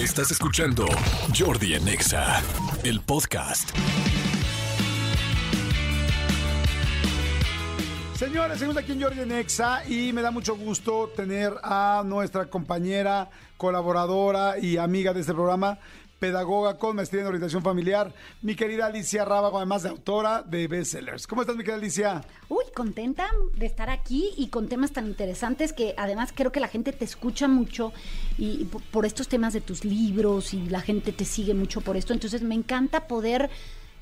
Estás escuchando Jordi en Exa, el podcast. Señores, seguimos aquí en Jordi Nexa y me da mucho gusto tener a nuestra compañera, colaboradora y amiga de este programa, pedagoga con maestría en orientación familiar, mi querida Alicia Rábago, además de autora de bestsellers. ¿Cómo estás, mi querida Alicia? Uy, contenta de estar aquí y con temas tan interesantes que además creo que la gente te escucha mucho y por- estos temas de tus libros y la gente te sigue mucho por esto. Entonces me encanta poder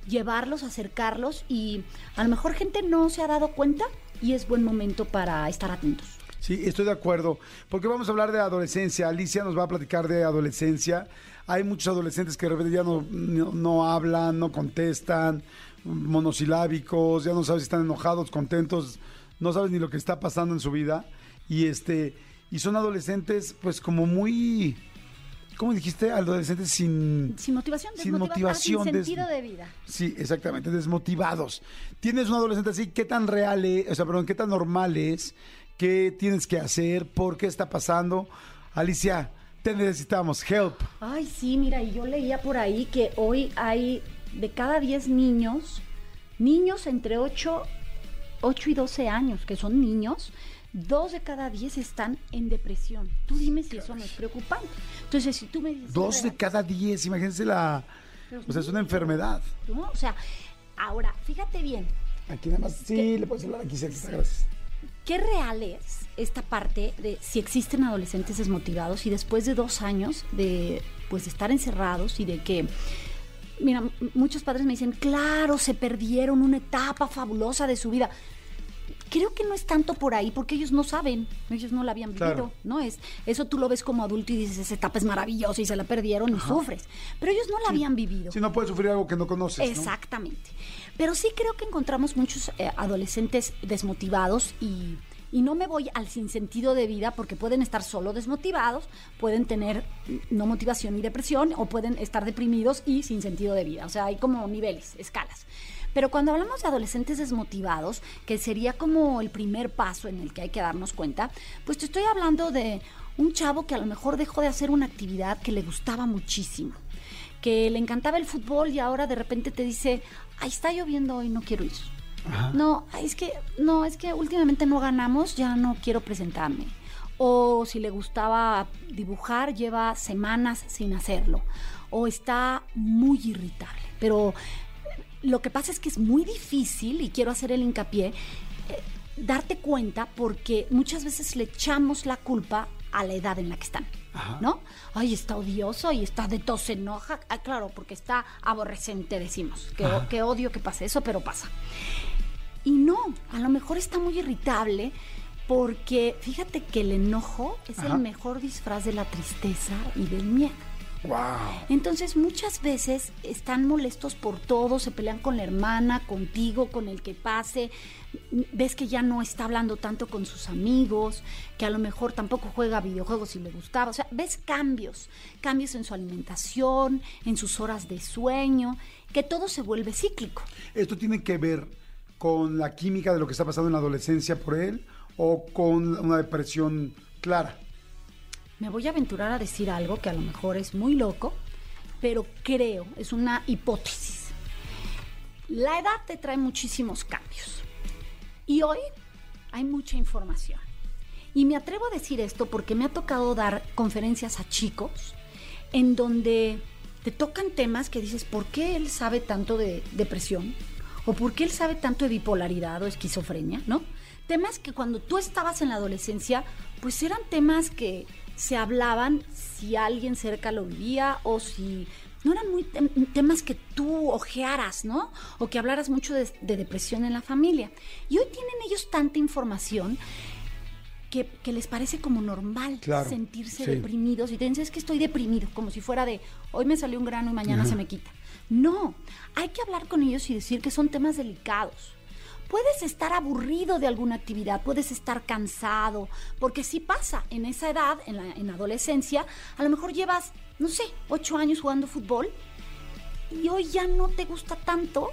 llevarlos, acercarlos y a lo mejor gente no se ha dado cuenta y es buen momento para estar atentos. Sí, estoy de acuerdo, porque vamos a hablar de adolescencia. Alicia nos va a platicar de adolescencia. Hay muchos adolescentes que de repente ya no, no, no hablan, no contestan, monosilábicos, ya no sabes si están enojados, contentos, no sabes ni lo que está pasando en su vida. Y este, y son adolescentes, pues como muy, ¿cómo dijiste? Adolescentes sin Sin motivación, Sin desmotivados, motivación, sin des- sentido de vida. Sí, exactamente, desmotivados. Tienes un adolescente así, ¿qué tan real es, o sea, perdón, qué tan normal es? ¿Qué tienes que hacer? ¿Por qué está pasando? Alicia, te necesitamos, help. Ay, sí, mira, y yo leía por ahí que hoy hay de cada 10 niños, niños entre 8, 8 y 12 años, que son niños, dos de cada 10 están en depresión. Tú dime si eso no es preocupante. Entonces, si tú me dices... Dos de cada diez, imagínense la... O sea, es una enfermedad. ¿no? O sea, ahora, fíjate bien, Aquí nada más, sí, le puedes hablar aquí cerquita, gracias. ¿Qué real es esta parte de si existen adolescentes desmotivados y después de dos años de pues de estar encerrados y de que mira muchos padres me dicen claro se perdieron una etapa fabulosa de su vida creo que no es tanto por ahí porque ellos no saben ellos no la habían vivido Claro. no es eso tú lo ves como adulto y dices esa etapa es maravillosa y se la perdieron y sufres pero ellos no la habían vivido Si no puedes sufrir algo que no conoces, ¿no? Exactamente. Pero sí creo que encontramos muchos eh, adolescentes desmotivados y, y no me voy al sinsentido de vida porque pueden estar solo desmotivados, pueden tener no motivación y depresión o pueden estar deprimidos y sin sentido de vida. O sea, hay como niveles, escalas. Pero cuando hablamos de adolescentes desmotivados, que sería como el primer paso en el que hay que darnos cuenta, pues te estoy hablando de un chavo que a lo mejor dejó de hacer una actividad que le gustaba muchísimo que le encantaba el fútbol y ahora de repente te dice, ay, está lloviendo hoy, no quiero ir. No, es que, no, es que últimamente no ganamos, ya no quiero presentarme. O si le gustaba dibujar, lleva semanas sin hacerlo. O está muy irritable. Pero lo que pasa es que es muy difícil, y quiero hacer el hincapié, eh, darte cuenta porque muchas veces le echamos la culpa a la edad en la que están. ¿No? Ay, está odioso y está de tos, se enoja. Ah, claro, porque está aborrecente, decimos. Que, que odio que pase eso, pero pasa. Y no, a lo mejor está muy irritable porque fíjate que el enojo es Ajá. el mejor disfraz de la tristeza y del miedo. Wow. Entonces muchas veces están molestos por todo, se pelean con la hermana, contigo, con el que pase, ves que ya no está hablando tanto con sus amigos, que a lo mejor tampoco juega videojuegos si le gustaba, o sea, ves cambios, cambios en su alimentación, en sus horas de sueño, que todo se vuelve cíclico. ¿Esto tiene que ver con la química de lo que está pasando en la adolescencia por él o con una depresión clara? Me voy a aventurar a decir algo que a lo mejor es muy loco, pero creo, es una hipótesis. La edad te trae muchísimos cambios. Y hoy hay mucha información. Y me atrevo a decir esto porque me ha tocado dar conferencias a chicos en donde te tocan temas que dices, ¿por qué él sabe tanto de depresión? ¿O por qué él sabe tanto de bipolaridad o esquizofrenia? ¿No? Temas que cuando tú estabas en la adolescencia, pues eran temas que se hablaban si alguien cerca lo vivía o si no eran muy tem- temas que tú ojearas, ¿no? O que hablaras mucho de, de depresión en la familia. Y hoy tienen ellos tanta información que, que les parece como normal Claro, sentirse sí. deprimidos y te dicen, es que estoy deprimido, como si fuera de, hoy me salió un grano y mañana se me quita. No, hay que hablar con ellos y decir que son temas delicados. Puedes estar aburrido de alguna actividad, puedes estar cansado, porque sí pasa en esa edad, en la en adolescencia, a lo mejor llevas, no sé, ocho años jugando fútbol y hoy ya no te gusta tanto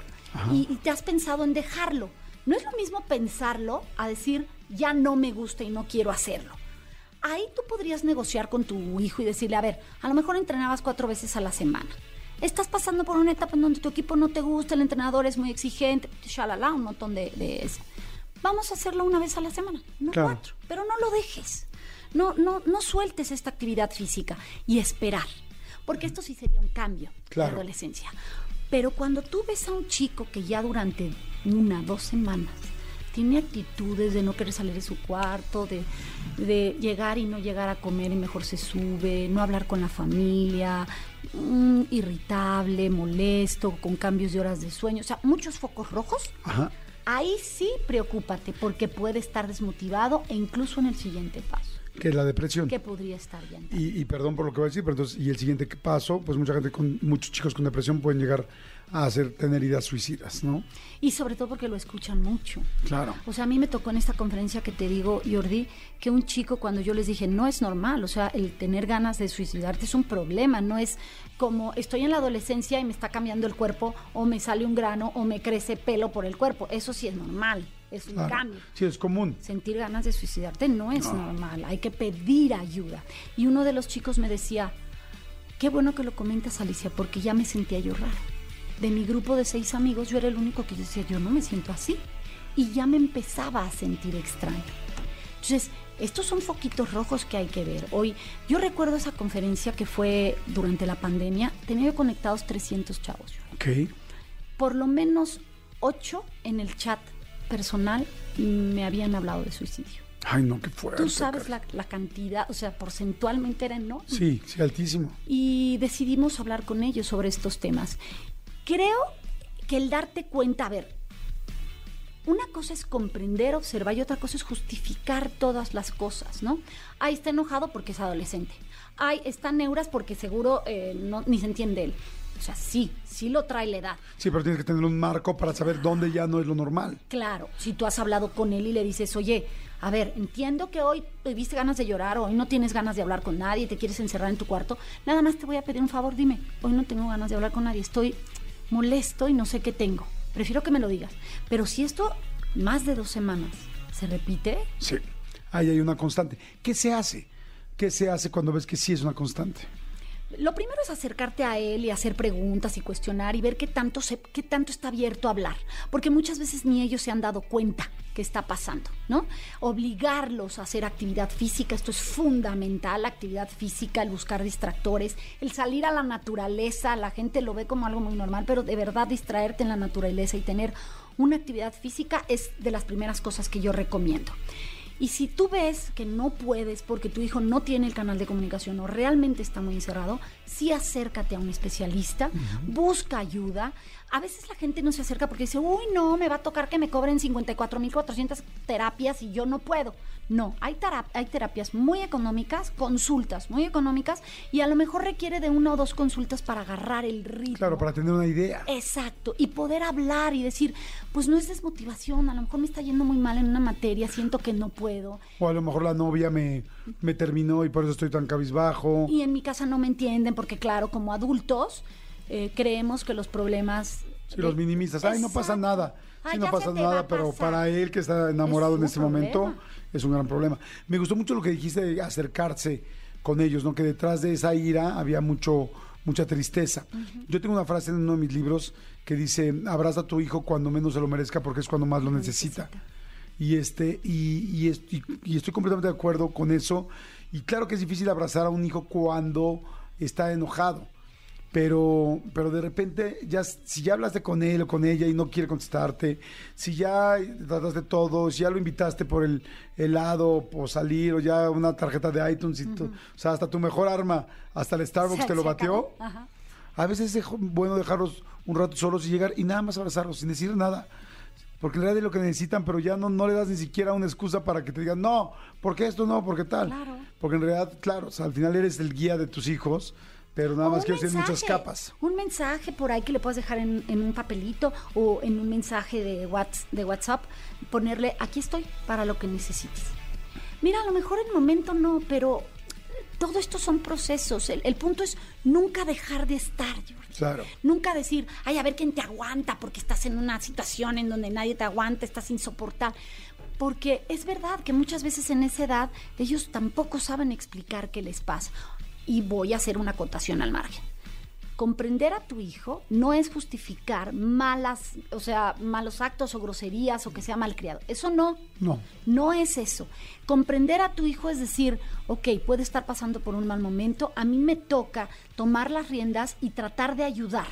y, y te has pensado en dejarlo. No es lo mismo pensarlo a decir, ya no me gusta y no quiero hacerlo. ahí tú podrías negociar con tu hijo y decirle, a ver, a lo mejor entrenabas cuatro veces a la semana. Estás pasando por una etapa en donde tu equipo no te gusta, el entrenador es muy exigente, shalala, un montón de, de eso. Vamos a hacerlo una vez a la semana, no Claro. cuatro, pero no lo dejes. No, no, no sueltes esta actividad física y esperar, porque esto sí sería un cambio Claro. de adolescencia. Pero cuando tú ves a un chico que ya durante una, dos semanas tiene actitudes de no querer salir de su cuarto, de, de llegar y no llegar a comer y mejor se sube, no hablar con la familia, mm, irritable, molesto, con cambios de horas de sueño, o sea, muchos focos rojos, Ajá. ahí sí preocúpate porque puede estar desmotivado e incluso en el siguiente paso, Que es la depresión. que podría estar ya. Y, y perdón por lo que voy a decir, pero entonces, y el siguiente paso, pues mucha gente con, muchos chicos con depresión pueden llegar a hacer, tener ideas suicidas, ¿no? Y sobre todo porque lo escuchan mucho. Claro. O sea, a mí me tocó en esta conferencia que te digo, Jordi, que un chico cuando yo les dije, no es normal, o sea, el tener ganas de suicidarte es un problema, no es como estoy en la adolescencia y me está cambiando el cuerpo o me sale un grano o me crece pelo por el cuerpo. Eso sí es normal, es un Claro. cambio. Sí, es común. Sentir ganas de suicidarte no es normal, hay que pedir ayuda. Y uno de los chicos me decía, qué bueno que lo comentas Alicia, porque ya me sentía yo raro. De mi grupo de seis amigos, yo era el único que decía, yo no me siento así. Y ya me empezaba a sentir extraño. Entonces, estos son foquitos rojos que hay que ver. Hoy, yo recuerdo esa conferencia que fue durante la pandemia, tenía yo conectados 300 chavos. Ok. Por lo menos ocho en el chat personal me habían hablado de suicidio. Ay, no, qué fuerte. Tú sabes la, la cantidad, o sea, porcentualmente era enorme. Sí, sí, altísimo. Y decidimos hablar con ellos sobre estos temas. Creo que el darte cuenta, a ver, una cosa es comprender, observar y otra cosa es justificar todas las cosas, ¿no? Ay, está enojado porque es adolescente. Ay, está neuras porque seguro eh, no, ni se entiende él. O sea, sí, sí lo trae la edad. Sí, pero tienes que tener un marco para saber dónde ya no es lo normal. Claro, si tú has hablado con él y le dices, oye, a ver, entiendo que hoy tuviste ganas de llorar, hoy no tienes ganas de hablar con nadie, te quieres encerrar en tu cuarto, nada más te voy a pedir un favor, dime, hoy no tengo ganas de hablar con nadie, estoy molesto y no sé qué tengo. Prefiero que me lo digas. Pero si esto más de dos semanas se repite, Sí. Ahí hay una constante. ¿Qué se hace? ¿Qué se hace cuando ves que sí es una constante? Lo primero es acercarte a él y hacer preguntas y cuestionar y ver qué tanto, se, qué tanto está abierto a hablar. Porque muchas veces ni ellos se han dado cuenta que está pasando, ¿no? Obligarlos a hacer actividad física, esto es fundamental, la actividad física, el buscar distractores, el salir a la naturaleza, la gente lo ve como algo muy normal, pero de verdad distraerte en la naturaleza y tener una actividad física es de las primeras cosas que yo recomiendo. Y si tú ves que no puedes porque tu hijo no tiene el canal de comunicación o realmente está muy encerrado, sí acércate a un especialista, busca ayuda. A veces la gente no se acerca porque dice, uy, no, me va a tocar que me cobren 54.400 terapias y yo no puedo. No, hay, tera- hay terapias muy económicas, consultas muy económicas y a lo mejor requiere de una o dos consultas para agarrar el ritmo. Claro, para tener una idea. Exacto, y poder hablar y decir, pues no es desmotivación, a lo mejor me está yendo muy mal en una materia, siento que no puedo, O a lo mejor la novia me, me terminó y por eso estoy tan cabizbajo. y en mi casa no me entienden, porque claro, como adultos eh, creemos que los problemas... Si los minimizas, ay, no pasa nada. Ay, Sí, no pasa nada, pero para él que está enamorado Es en este momento es un gran problema. Me gustó mucho lo que dijiste de acercarse con ellos, ¿no? Que detrás de esa ira había mucho mucha tristeza. Yo tengo una frase en uno de mis libros que dice, abraza a tu hijo cuando menos se lo merezca porque es cuando más lo necesita. Y este y, y est- y- estoy completamente de acuerdo con eso. Y claro que es difícil abrazar a un hijo cuando está enojado. Pero, pero de repente, ya, si ya hablaste con él o con ella y no quiere contestarte, si ya trataste todo, si ya lo invitaste por el helado o salir, o ya una tarjeta de iTunes, y o sea, hasta tu mejor arma, hasta el Starbucks Se- te lo bateó. Ajá. A veces es bueno dejarlos un rato solos y llegar y nada más abrazarlos sin decir nada. Porque en realidad es lo que necesitan, pero ya no, no le das ni siquiera una excusa para que te digan, no, porque esto no, porque tal. Claro. Porque en realidad, claro, o sea, al final eres el guía de tus hijos, pero nada O más ellos tienen muchas capas. Un mensaje por ahí que le puedas dejar en, en un papelito o en un mensaje de, Whats- de WhatsApp, ponerle, aquí estoy para lo que necesites. Mira, a lo mejor en el momento no, pero todo esto son procesos. El, el punto es nunca dejar de estar, Jordi. Claro. Nunca decir, ay, a ver quién te aguanta porque estás en una situación en donde nadie te aguanta, estás insoportable. porque es verdad que muchas veces en esa edad ellos tampoco saben explicar qué les pasa. Y voy a hacer una acotación al margen comprender a tu hijo no es justificar malas, o sea, malos actos o groserías o que sea malcriado. Eso no. No. No es eso. Comprender a tu hijo es decir, ok, puede estar pasando por un mal momento, a mí me toca tomar las riendas y tratar de ayudar.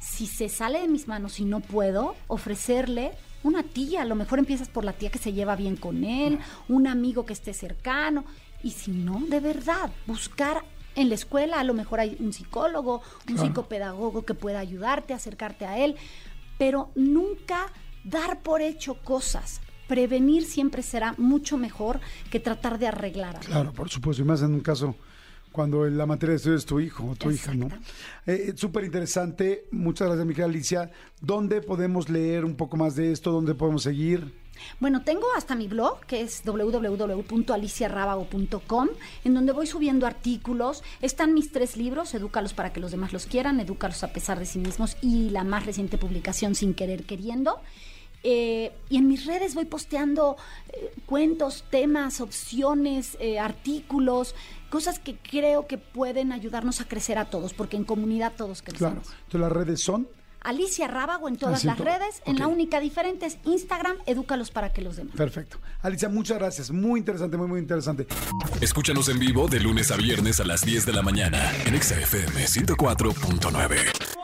Si se sale de mis manos y no puedo, ofrecerle una tía, a lo mejor empiezas por la tía que se lleva bien con él, un amigo que esté cercano, y si no, de verdad, buscar en la escuela a lo mejor hay un psicólogo, un psicopedagogo que pueda ayudarte, acercarte a él, pero nunca dar por hecho cosas. Prevenir siempre será mucho mejor que tratar de arreglar. Claro, por supuesto, y más en un caso cuando la materia de estudio es tu hijo o tu hija, ¿no? Eh, Súper interesante. Muchas gracias, mi querida Alicia. ¿Dónde podemos leer un poco más de esto? ¿Dónde podemos seguir? Bueno, tengo hasta mi blog, que es www.aliciarabago.com, en donde voy subiendo artículos. Están mis tres libros, Edúcalos para que los demás los quieran, Edúcalos a pesar de sí mismos y la más reciente publicación, Sin querer queriendo. Eh, y en mis redes voy posteando eh, cuentos, temas, opciones, eh, artículos, cosas que creo que pueden ayudarnos a crecer a todos, porque en comunidad todos crecemos. Claro. Entonces las redes son Alicia Rábago en todas las redes. En la única diferente es Instagram, edúcalos para que los demás. Perfecto. Alicia, muchas gracias. Muy interesante, muy, muy interesante. Escúchanos en vivo de lunes a viernes a las 10 de la mañana en XFM 104.9.